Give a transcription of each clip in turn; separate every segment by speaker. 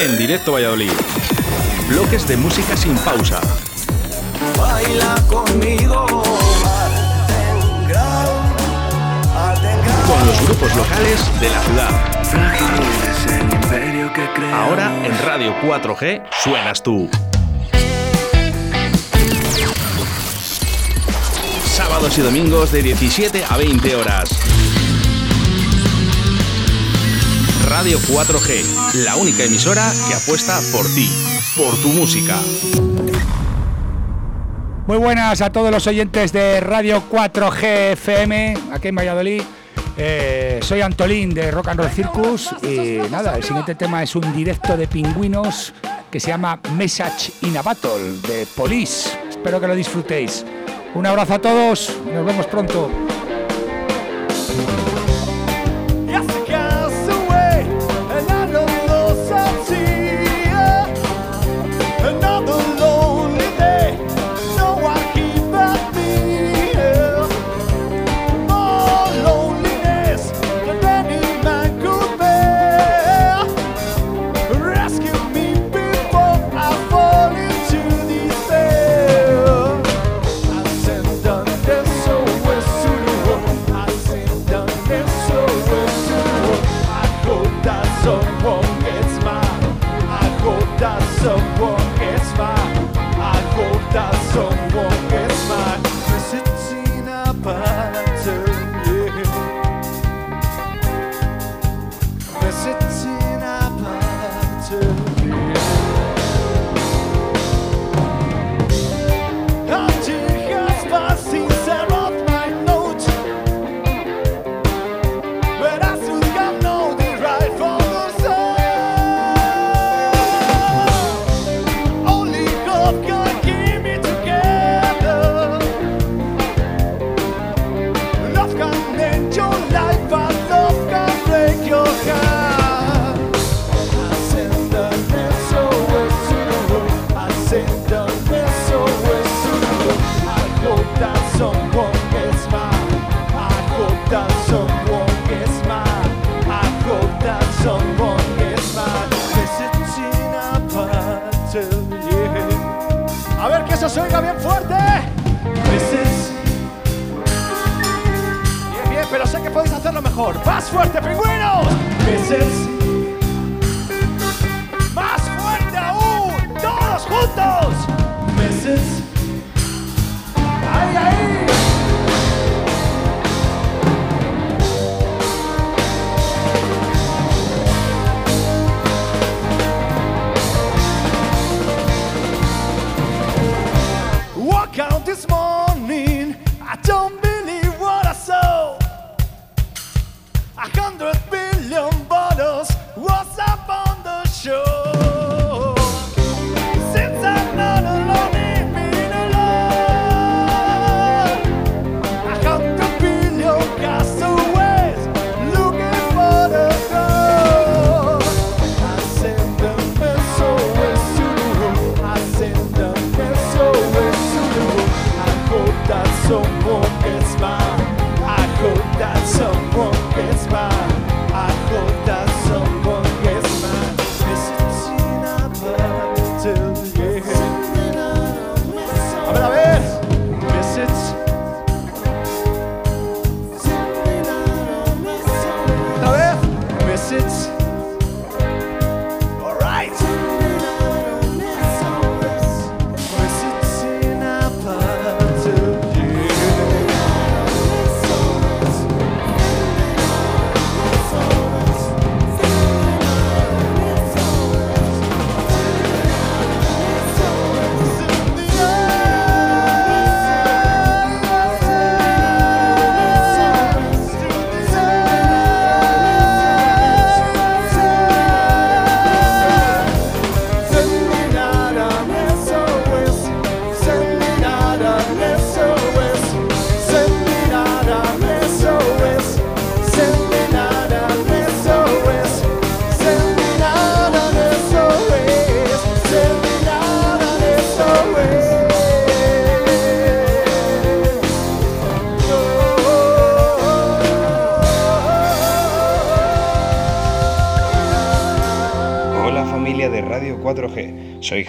Speaker 1: en directo Valladolid. Bloques de música sin pausa.
Speaker 2: Baila conmigo.
Speaker 1: Con los grupos locales de la ciudad. Ahora en Radio 4G suenas tú. Sábados y domingos de 17 a 20 horas. Radio 4G, la única emisora que apuesta por ti, por tu música.
Speaker 3: Muy buenas a todos los oyentes de Radio 4G FM, aquí en Valladolid. Eh, soy Antolín de Rock and Roll Circus y nada, el siguiente tema es un directo de pingüinos que se llama Message in a Battle de Police. Espero que lo disfrutéis. Un abrazo a todos, nos vemos pronto.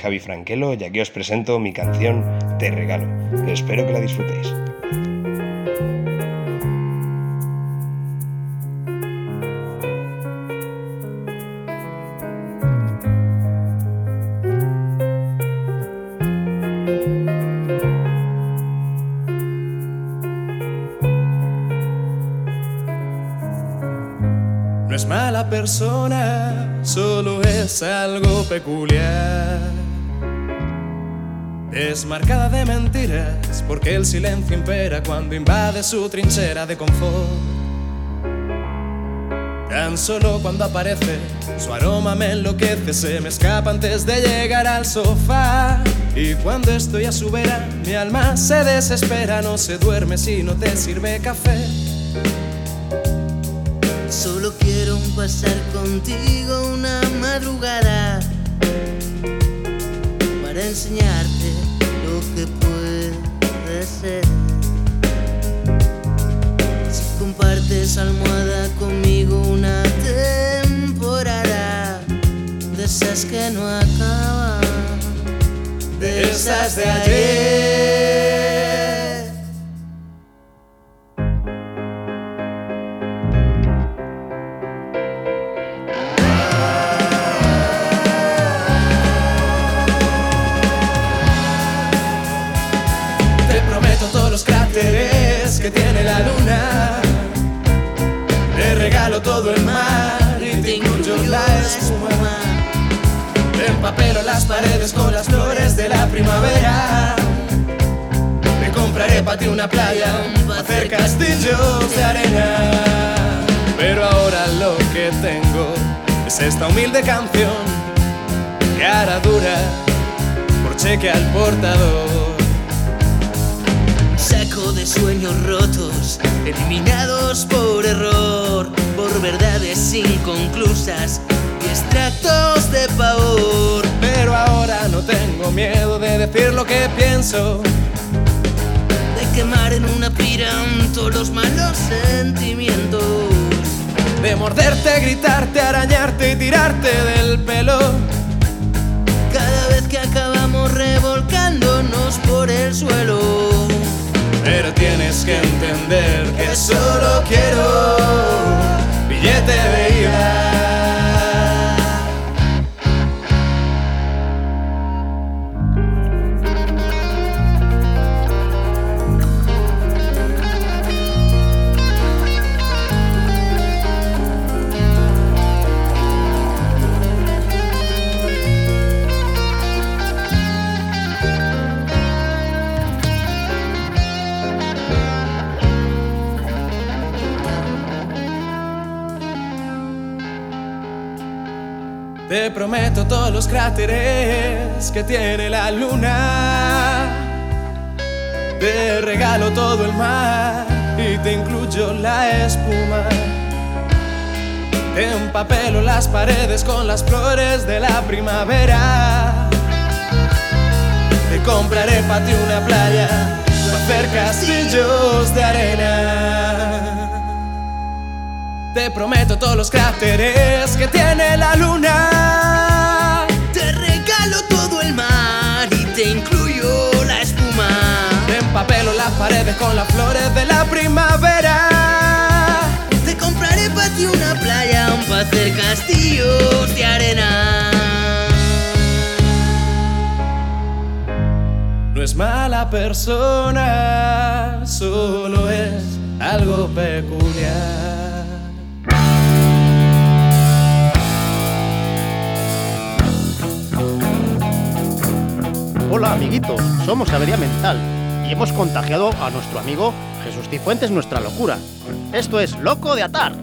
Speaker 4: Javi Franquelo y aquí os presento mi canción Te Regalo. Espero que la disfrutéis.
Speaker 5: Silencio impera cuando invade su trinchera de confort. Tan solo cuando aparece, su aroma me enloquece, se me escapa antes de llegar al sofá. Y cuando estoy a su vera, mi alma se desespera, no se duerme si no te sirve café.
Speaker 6: Solo quiero pasar contigo una madrugada para enseñarte Si compartes almohada conmigo una temporada de esas que no acaban, de esas de ayer.
Speaker 5: Empapelo las paredes con las flores de la primavera. Te compraré para ti una playa, hacer castillos de arena. Pero ahora lo que tengo es esta humilde canción que hará dura por cheque al portador
Speaker 6: de sueños rotos, eliminados por error, por verdades inconclusas extractos de pavor.
Speaker 5: Pero ahora no tengo miedo de decir lo que pienso.
Speaker 6: De quemar en una todos los malos sentimientos.
Speaker 5: De morderte, gritarte, arañarte y tirarte del pelo.
Speaker 6: Cada vez que acabamos revolcándonos por el suelo
Speaker 5: pero tienes que entender que solo los cráteres que tiene la luna. Te regalo todo el mar y te incluyo la espuma. Te empapelo las paredes con las flores de la primavera. Te compraré para ti una playa para hacer castillos de arena. Te prometo todos los cráteres que tiene la luna.
Speaker 6: Te incluyo la espuma.
Speaker 5: Empapelo las paredes con las flores de la primavera.
Speaker 6: Te compraré para ti una playa para hacer castillos de arena.
Speaker 5: No es mala persona, solo es algo peculiar.
Speaker 7: Hola amiguitos, somos Avería Mental y hemos contagiado a nuestro amigo Jesús Cifuentes nuestra locura. Esto es Loco de Atar.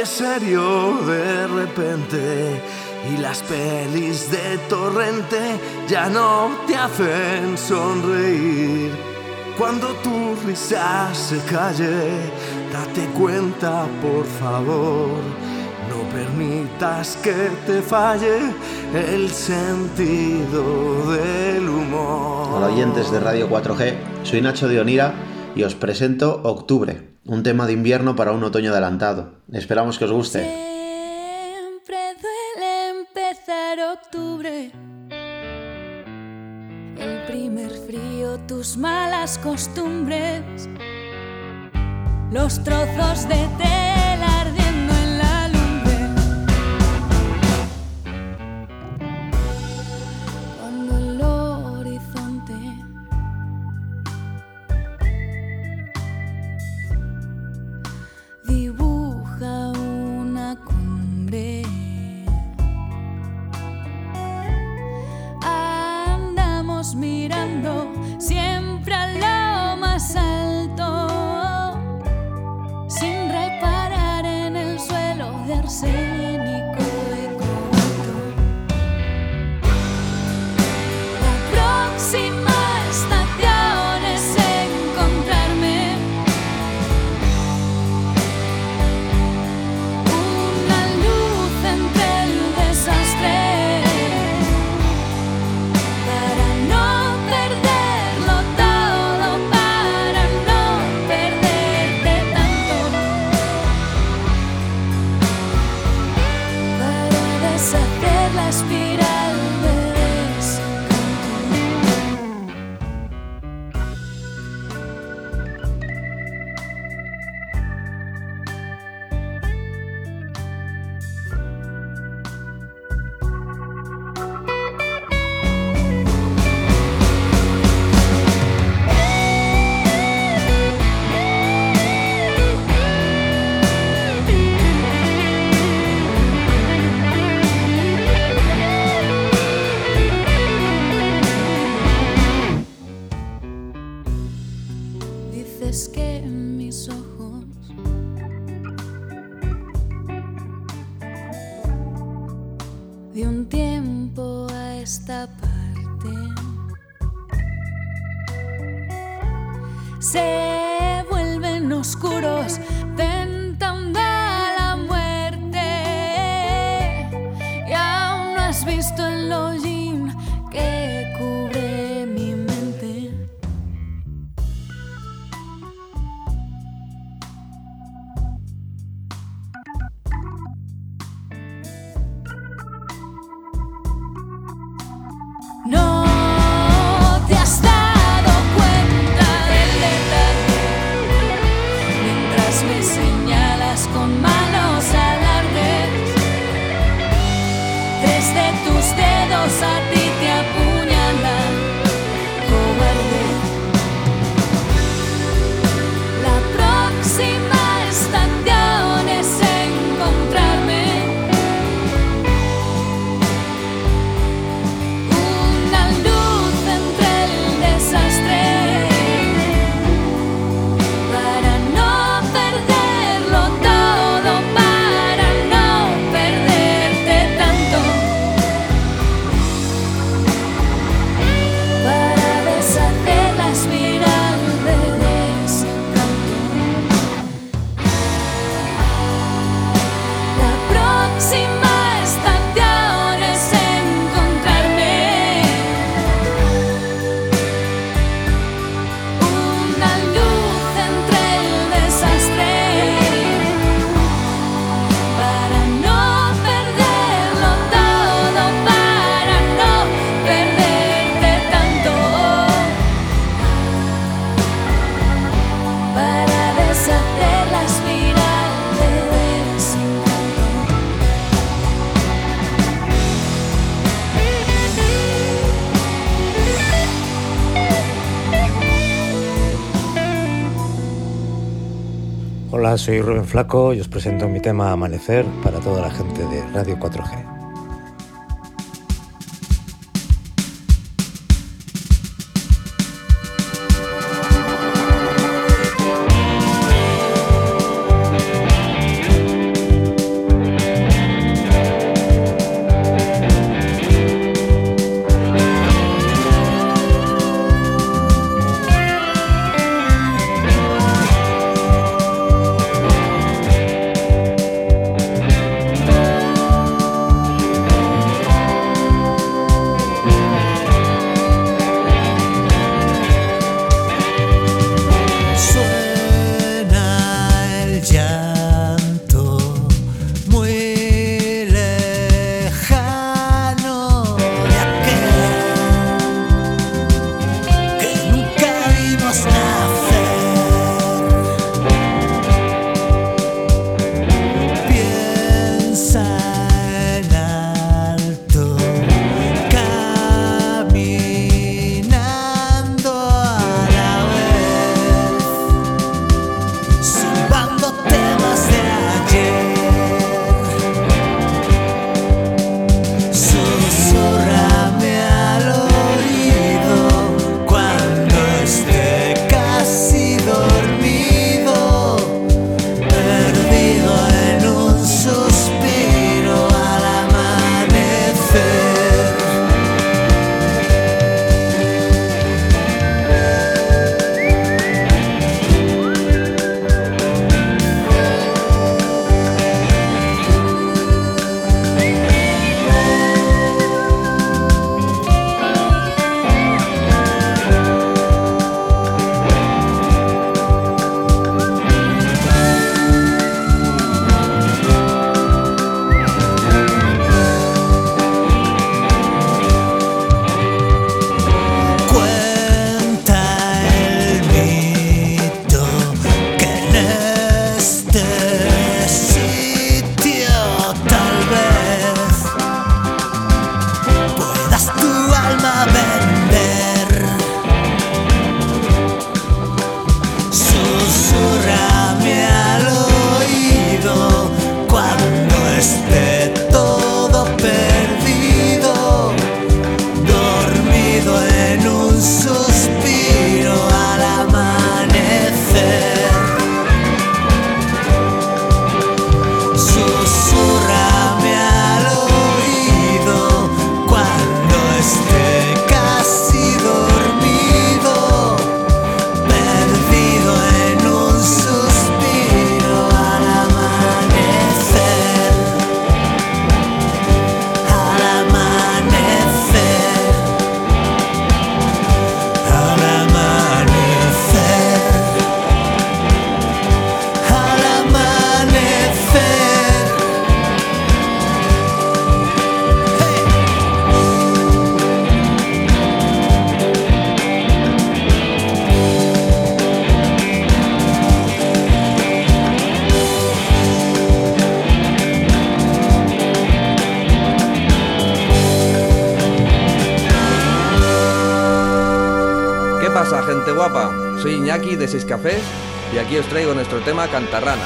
Speaker 8: de serio de repente y las pelis de torrente ya no te hacen sonreír. Cuando tu risa se calle, date cuenta por favor, no permitas que te falle el sentido del humor.
Speaker 9: Hola oyentes de Radio 4G, soy Nacho de Onira y os presento Octubre, un tema de invierno para un otoño adelantado. Esperamos que os guste.
Speaker 10: Siempre duele empezar octubre. El primer frío, tus malas costumbres, los trozos de té. soy Rubén Flaco y os presento mi tema Amanecer para toda la gente de Radio 4G.
Speaker 11: Y aquí os traigo nuestro tema Cantarranas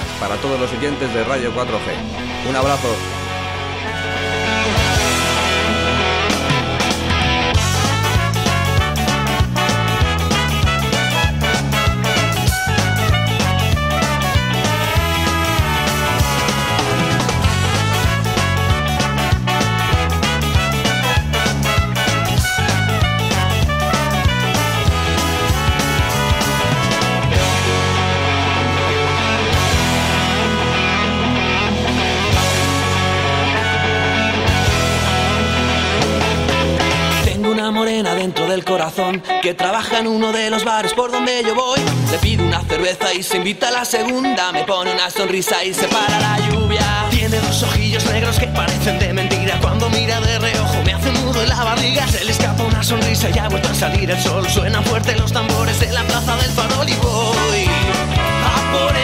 Speaker 8: corazón que trabaja en uno de los bares por donde yo voy. Le pido una cerveza y se invita a la segunda. Me pone una sonrisa y se para la lluvia. Tiene dos ojillos negros que parecen de mentira. Cuando mira de reojo me hace nudo en la barriga. Se le escapa una sonrisa y ha vuelto a salir el sol. Suenan fuerte los tambores en la plaza del farol y voy a por ella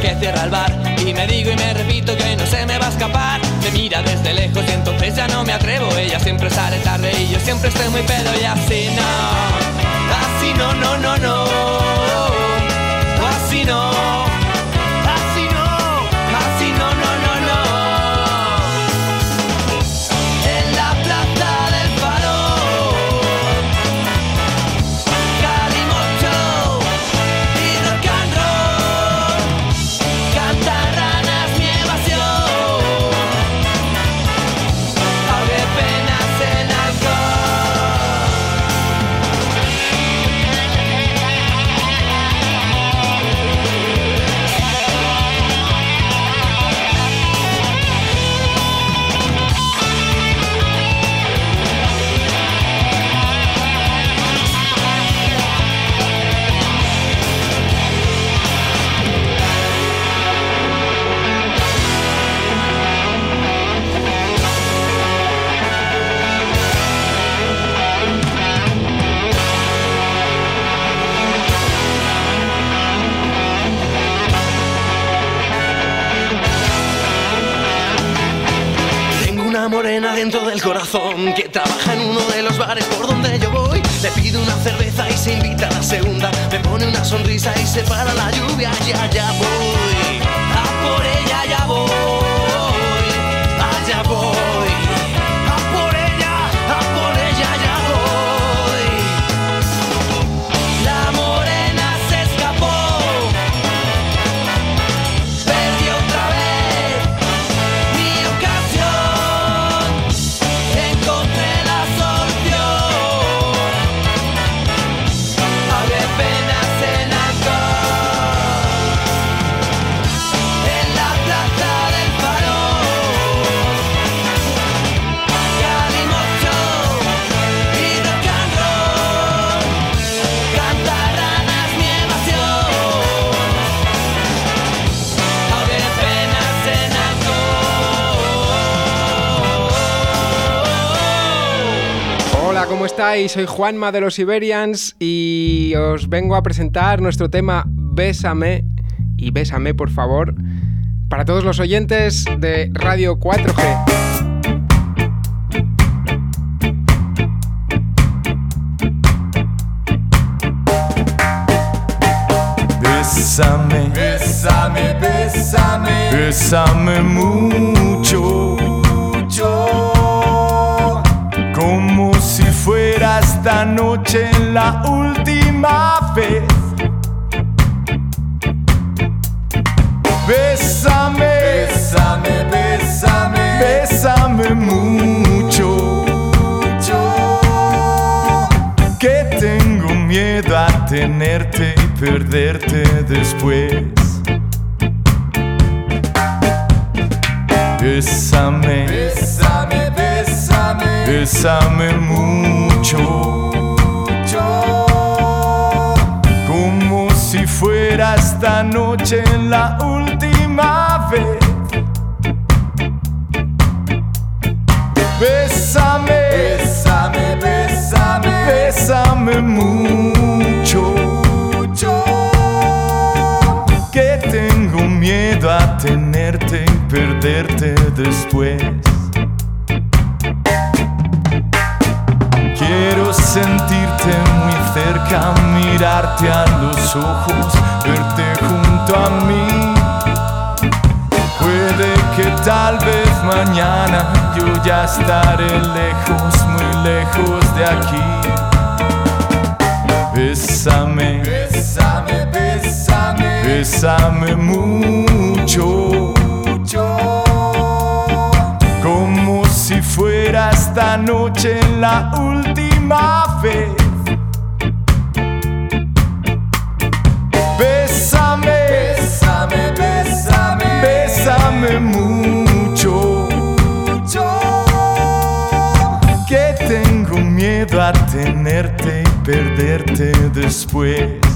Speaker 8: que cierra el bar. Y me digo y me repito que no se me va a escapar. Me mira desde lejos y entonces ya no me atrevo. Ella siempre sale tarde y yo siempre estoy muy pedo. Y así no Así no, no, no, no. Así no corazón que trabaja
Speaker 12: Soy Juanma de los Iberians y os vengo a presentar nuestro tema Bésame y Bésame por favor para todos los oyentes de Radio 4G.
Speaker 13: Bésame, bésame, bésame, bésame mucho noche la última vez. Bésame, bésame, bésame, bésame mucho, mucho. Que tengo miedo a tenerte y perderte después.
Speaker 3: Bésame,
Speaker 14: Bésame, bésame,
Speaker 3: bésame mucho. Como si fuera esta noche la última vez. Bésame,
Speaker 14: bésame, bésame,
Speaker 3: bésame mucho. Que tengo miedo a tenerte y perderte después. Muy cerca, mirarte a los ojos, verte junto a mí. Puede que tal vez mañana yo ya estaré lejos, muy lejos de aquí. Bésame,
Speaker 14: bésame, bésame,
Speaker 3: bésame mucho. Como si fuera esta noche la última vez. Bésame mucho. Que tengo miedo a tenerte y perderte después.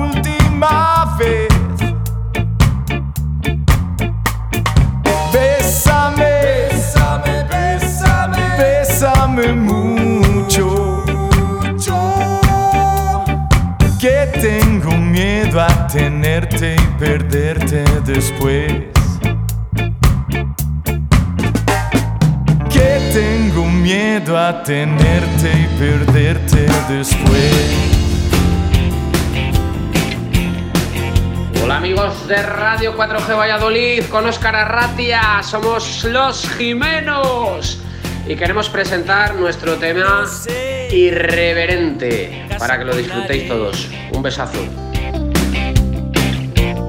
Speaker 3: Última vez. Bésame,
Speaker 14: bésame, bésame,
Speaker 3: bésame mucho. Que tengo miedo a tenerte y perderte después. Que tengo miedo a tenerte y perderte después.
Speaker 15: Hola amigos de Radio 4G Valladolid, con Óscar Arratia, somos los Jimenos y queremos presentar nuestro tema irreverente para que lo disfrutéis todos. Un besazo.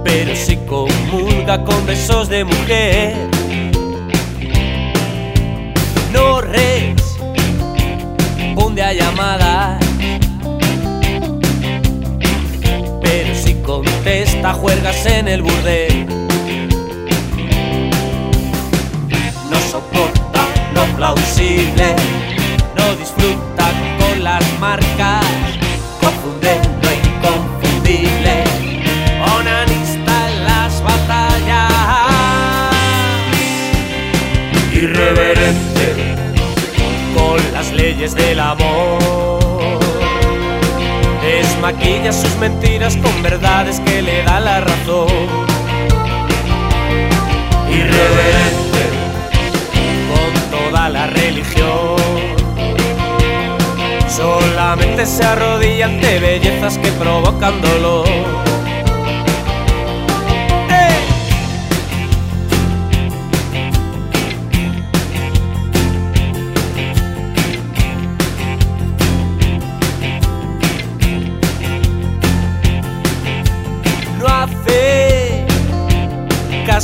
Speaker 16: Pero si comulga con besos de mujer, no responde a llamadas. Si contesta juergas en el burdel, no soporta lo plausible, no disfruta con las marcas, confunde lo inconfundible. Onanista en las batallas, irreverente con las leyes del amor. Desmaquilla sus mentiras con verdades que le dan la razón. Irreverente con toda la religión. Solamente se arrodilla ante bellezas que provocan dolor.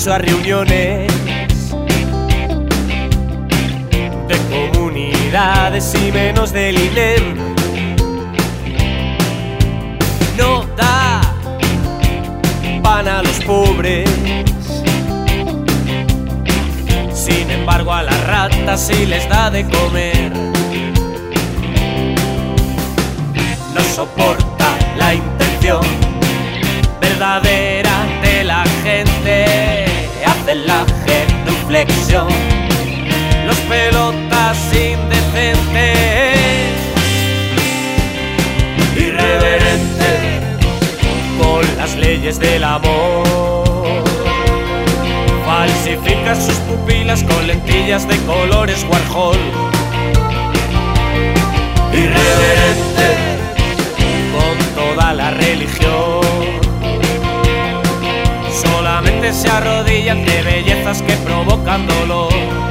Speaker 16: A reuniones de comunidades y menos del INEM. No da pan a los pobres. Sin embargo, a las ratas sí les da de comer. No soporta la intención verdadera Los pelotas indecentes. Irreverente con las leyes del amor. Falsifica sus pupilas con lentillas de colores Warhol. Irreverente con toda la religión. Se arrodilla ante bellezas que provocan dolor.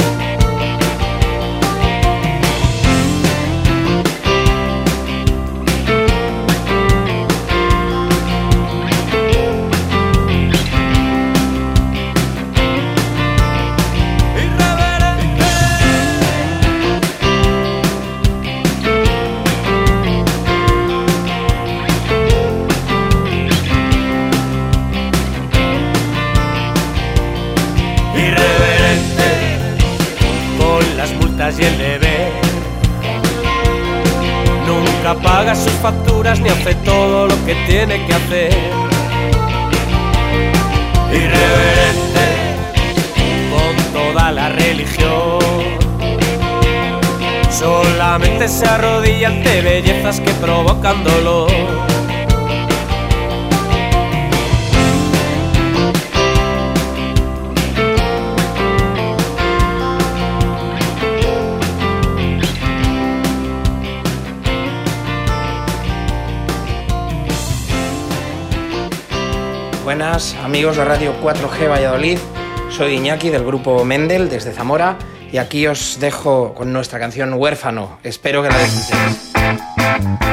Speaker 16: Ni hace todo lo que tiene que hacer. Irreverente con toda la religión. Solamente se arrodilla ante bellezas que provocan dolor.
Speaker 17: Amigos de Radio 4G Valladolid, soy Iñaki del grupo Mendel desde Zamora y aquí os dejo con nuestra canción Huérfano, espero que la disfrutéis.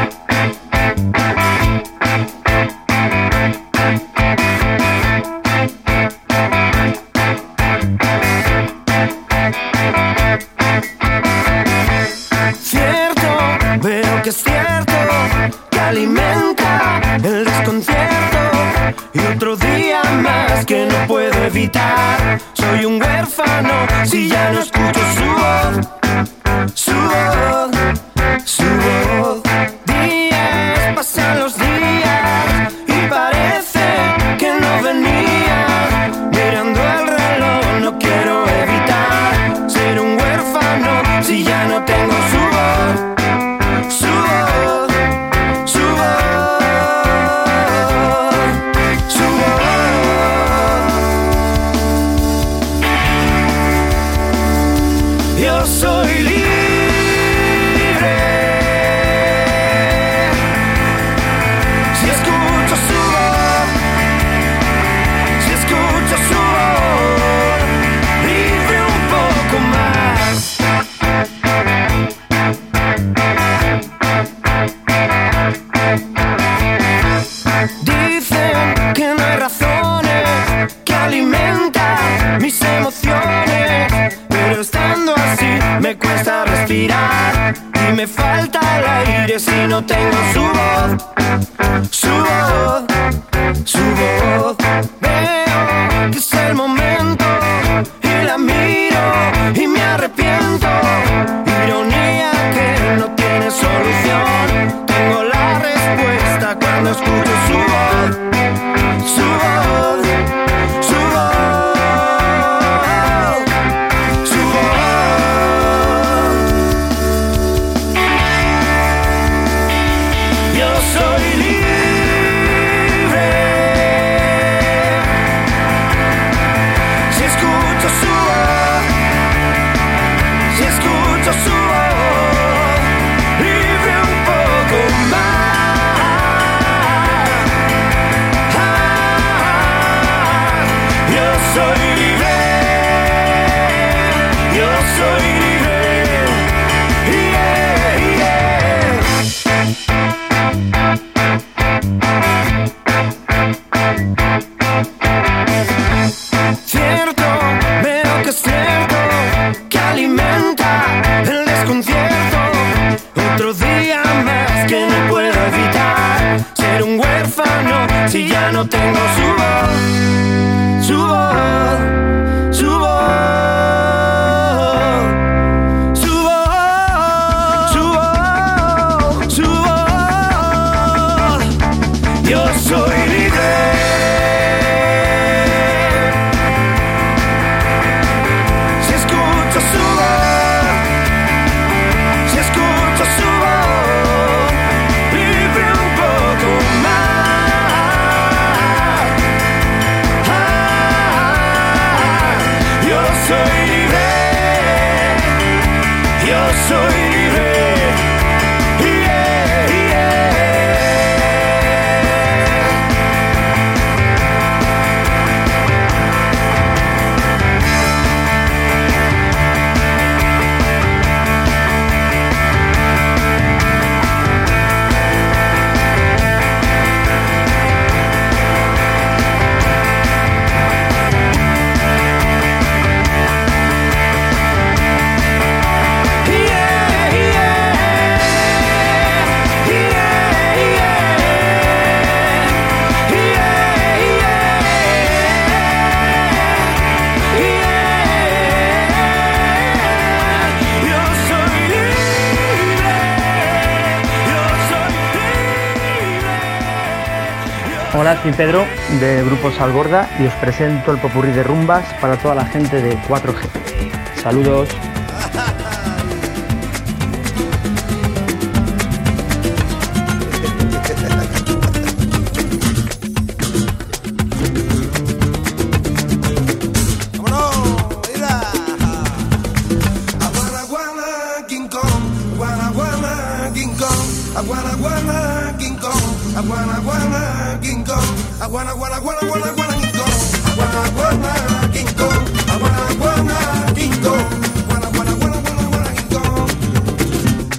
Speaker 18: Soy
Speaker 19: Pedro del grupo Salgorda y os presento el popurrí de rumbas para toda la gente de 4G. Saludos.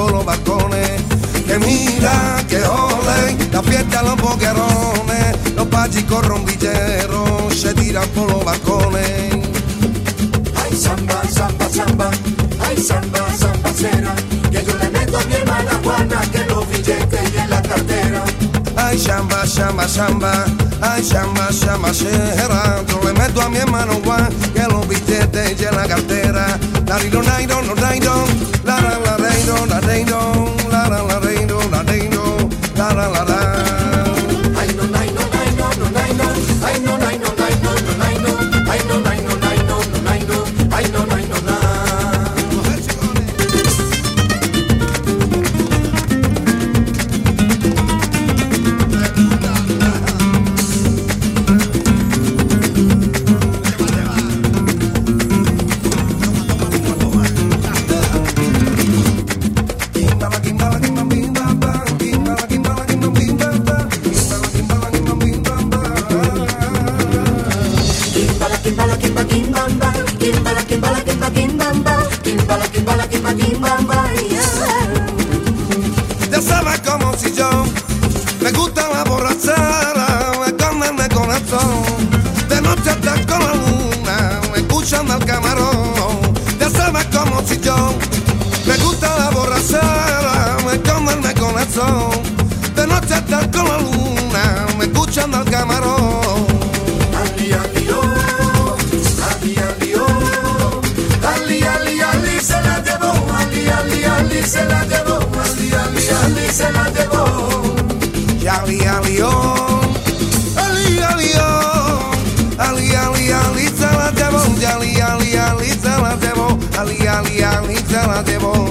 Speaker 2: por los balcones que mira, que ole, la fiesta los boquerones, los pachicos rombilleros se tiran por los balcones.
Speaker 20: Ay, samba, samba, samba, ay, samba, sambacera, que yo le meto a mi hermana Juana, que los billetes y en la cartera.
Speaker 2: Ay, shamba, shamba, shamba, ay, shamba, shamba, shera. Yo le meto a mi hermano Juan, que los billetes y en la cartera. La rino, nairo, no nairo, la la la reino, la reino, la la la reino, la reino, la la la la. Sabes como
Speaker 20: Ali, ali, oh, ali, ali, oh, ali, ali, ali, ali, ali, ali, se la ali, ali, ali, se la.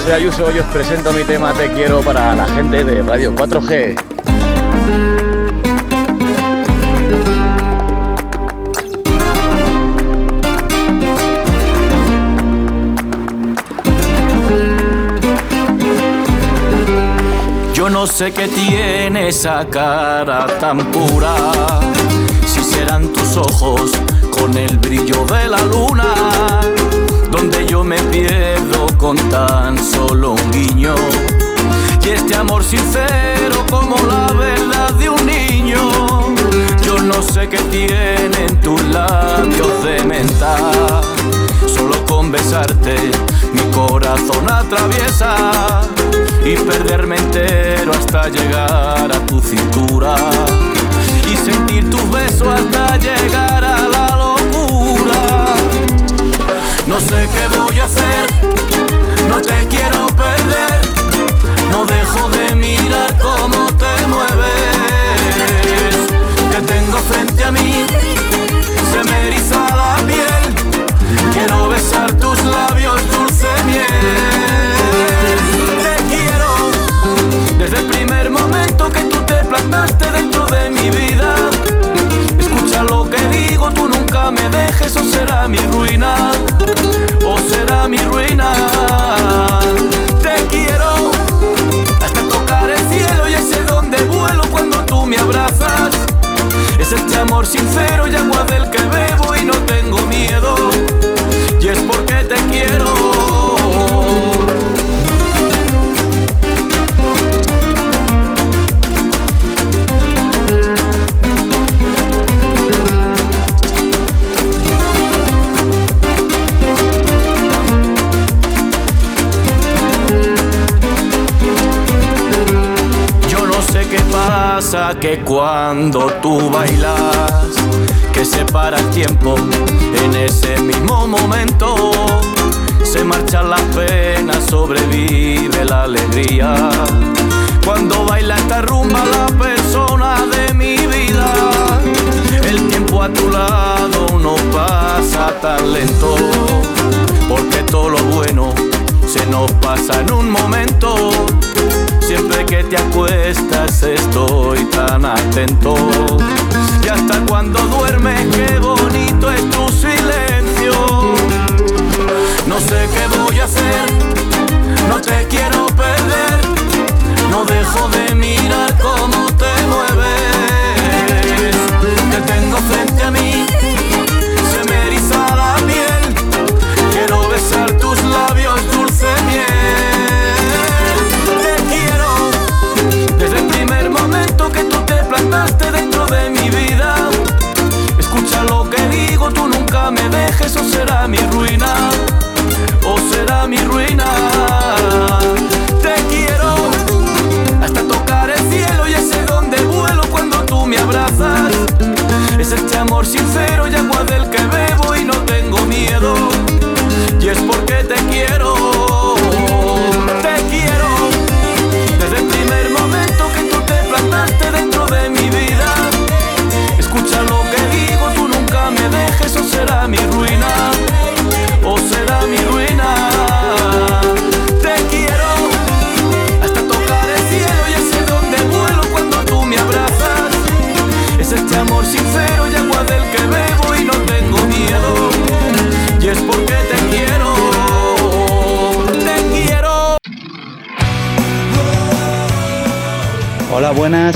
Speaker 21: Soy Ayuso y os presento mi tema Te quiero para la gente de Radio 4G.
Speaker 22: Yo no sé qué tiene esa cara tan pura, si serán tus ojos con el brillo de la luna, donde yo me pierdo con tan solo un guiño. Y este amor sincero como la verdad de un niño, yo no sé qué tienen tus labios de menta, solo con besarte mi corazón atraviesa y perderme entero hasta llegar a tu cintura y sentir tus besos hasta llegar a la. No sé qué voy a hacer, no te quiero perder, no dejo de mirar cómo te mueves, que tengo frente a mí, se me eriza la piel, quiero besar tus labios dulce miel. Te quiero. Desde el primer momento que tú te plantaste dentro de mi vida. Me dejes o será mi ruina, o será mi ruina. Te quiero hasta tocar el cielo y ese donde vuelo cuando tú me abrazas. Es este amor sincero y que cuando tú bailas, que se para el tiempo en ese mismo momento, se marchan las penas, sobrevive la alegría. Cuando baila esta rumba la persona de mi vida, el tiempo a tu lado no pasa tan lento, porque todo lo bueno se nos pasa en un momento. Siempre que te acuestas estoy tan atento. Y hasta cuando duermes, qué bonito es tu silencio. No sé qué voy a hacer, no te quiero perder. No dejo de mirar cómo te mueves. Será mi ruina, o será mi ruina. Te quiero hasta tocar el cielo y ese donde vuelo cuando tú me abrazas. Es este amor sincero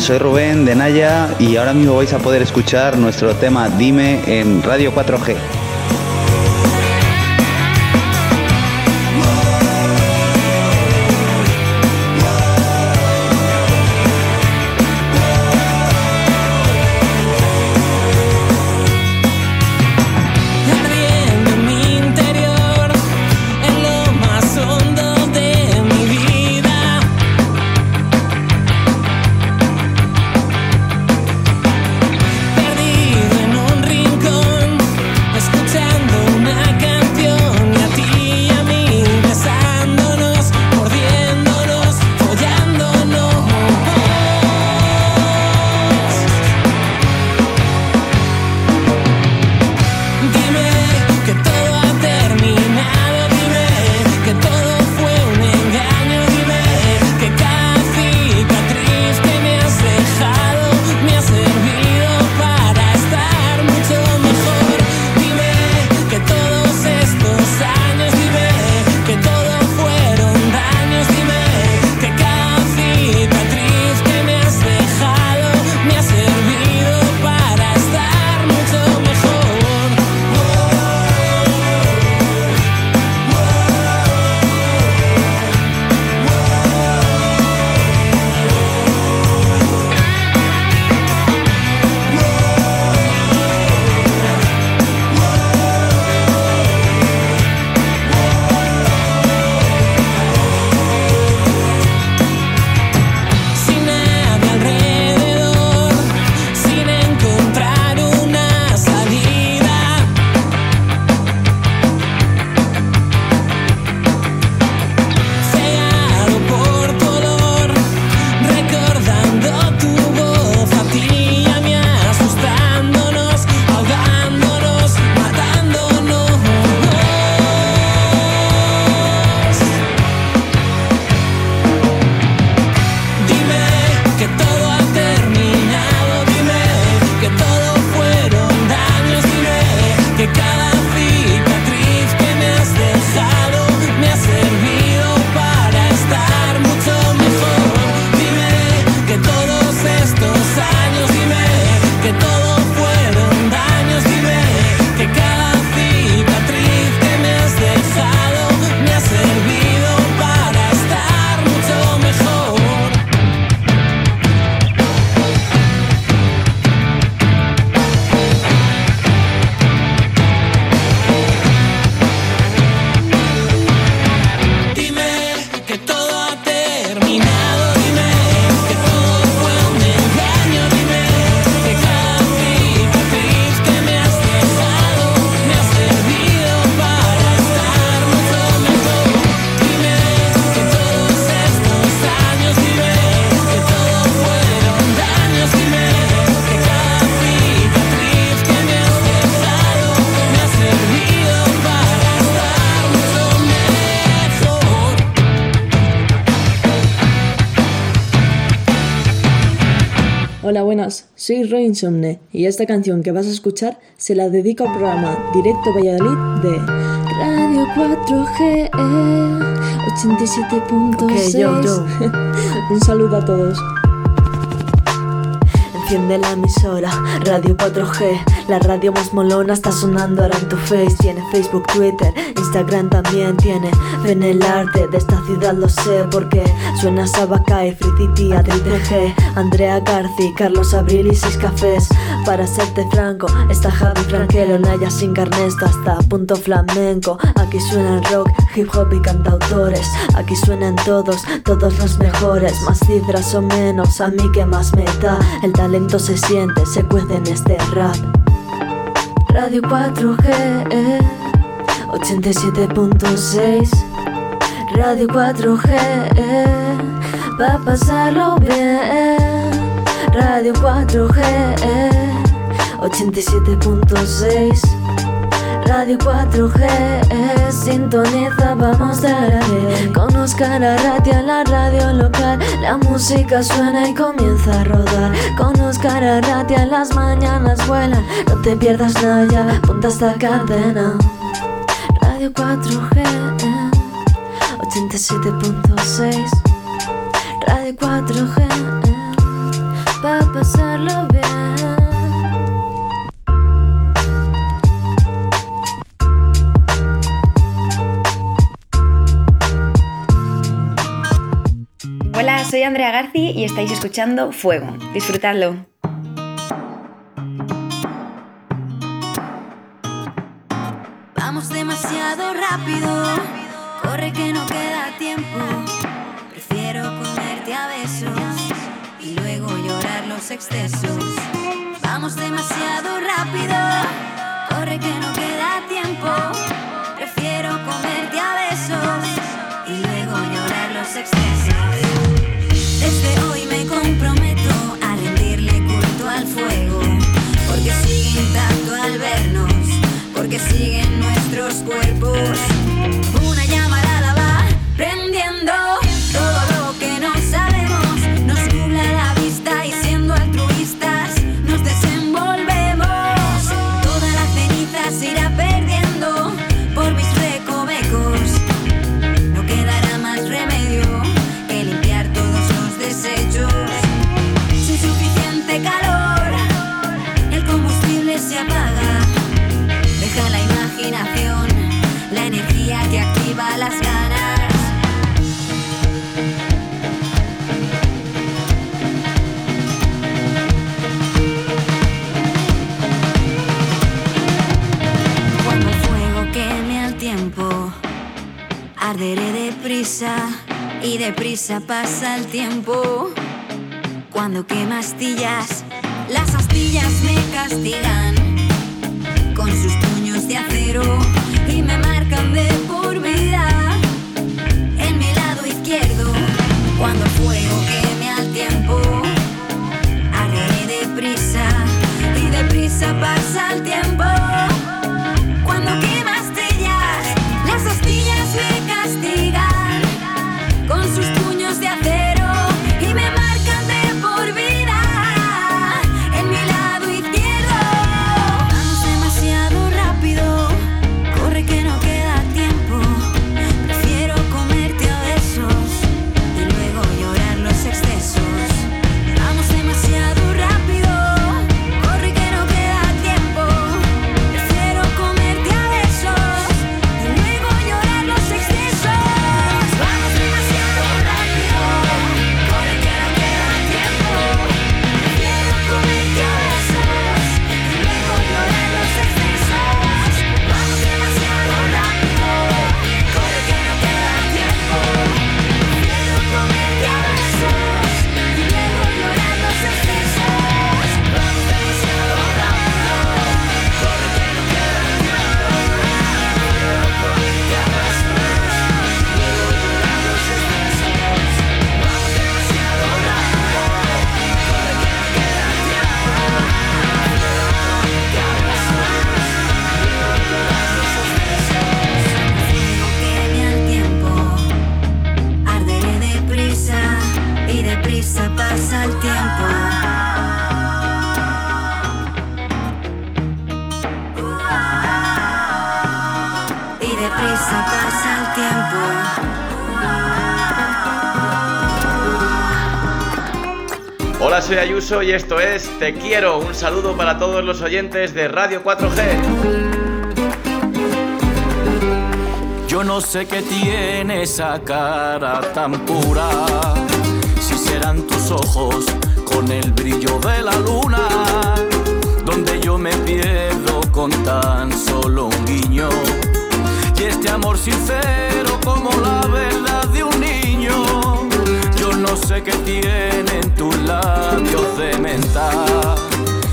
Speaker 23: soy Rubén de Naya y ahora mismo vais a poder escuchar nuestro tema Dime en Radio 4G.
Speaker 24: Buenas. Soy Roy Insomne y esta canción que vas a escuchar se la dedico al programa Directo Valladolid de Radio 4G 87.6.
Speaker 25: Ok, yo, yo.
Speaker 24: Un saludo a todos.
Speaker 25: Enciende la emisora, Radio 4G, la radio más molona está sonando ahora en tu face. Tiene Facebook, Twitter, Instagram también tiene. Ven el arte de esta ciudad, lo sé, porque suena Sabacay, Free City, Adri Andrea Garci, Carlos Abril y Seis Cafés. Para serte franco, está Javi Franquelo, Naya sin Carnesto hasta punto flamenco. Aquí suena rock, hip hop y cantautores. Aquí suenan todos, todos los mejores. Más cifras o menos, a mí que más me da. El talento se siente, se cuece en este rap. Radio 4G eh, 87.6 Radio 4G eh, Va a pasarlo bien Radio 4G eh, 87.6 Radio 4G eh, Sintoniza, vamos darle Con Oscar Arratia la radio local. La música suena y comienza a rodar. Con Oscar Arratia las mañanas vuelan. No te pierdas nada ya, ponte esta cadena. Radio 4G eh, 87.6 Radio 4G eh, Va a pasarlo bien
Speaker 26: Hola, soy Andrea Garci y estáis escuchando Fuego. Disfrutadlo.
Speaker 27: Vamos demasiado rápido, corre que no queda tiempo. Prefiero comerte a besos los excesos. Vamos demasiado rápido, corre que no queda tiempo. Prefiero comerte a besos y luego llorar los excesos. Desde hoy me comprometo a rendirle culto al fuego, porque sigue intacto al vernos, porque siguen nuestros cuerpos. Y deprisa pasa el tiempo. Cuando quema astillas, las astillas me castigan con sus puños de acero
Speaker 21: Ayuso y esto es Te Quiero. Un saludo para todos los oyentes de Radio 4G.
Speaker 22: Yo no sé qué tiene esa cara tan pura, si serán tus ojos con el brillo de la luna, donde yo me pierdo con tan solo un guiño. Y este amor sincero como la verdad yo no sé qué tienen tus labios de menta,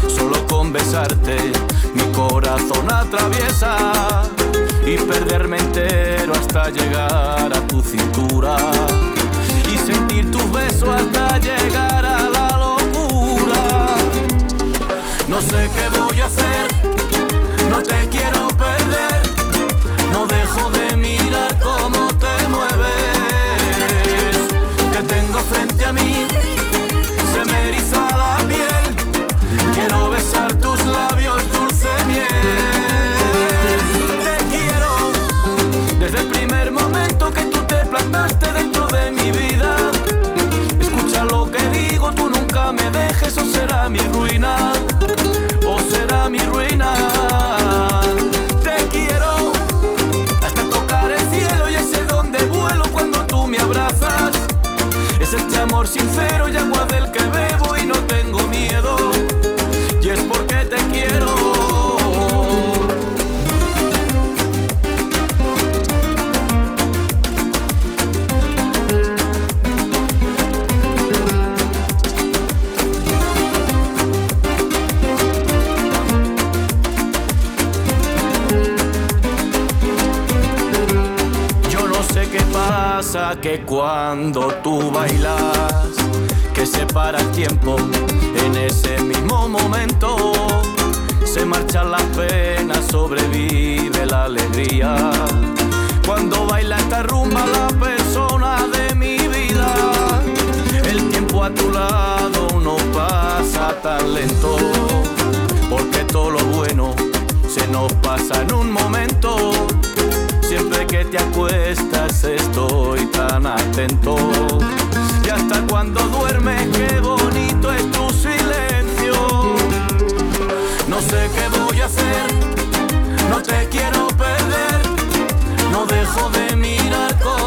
Speaker 22: solo con besarte mi corazón atraviesa. Y perderme entero hasta llegar a tu cintura. Y sentir tus besos hasta llegar a la locura. No sé qué voy a hacer, será mi ruina, cuando tú bailas, que se para el tiempo en ese mismo momento, se marchan las penas, sobrevive la alegría. Cuando baila esta rumba la persona de mi vida, el tiempo a tu lado no pasa tan lento, porque todo lo bueno se nos pasa en un momento. Siempre que te acuestas estoy tan atento. Y hasta cuando duermes, qué bonito es tu silencio. No sé qué voy a hacer, no te quiero perder. No dejo de mirar cómo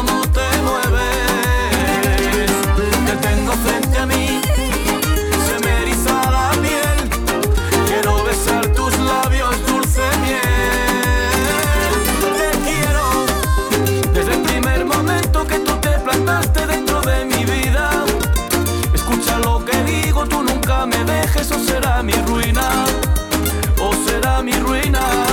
Speaker 22: será mi ruina, o será mi ruina.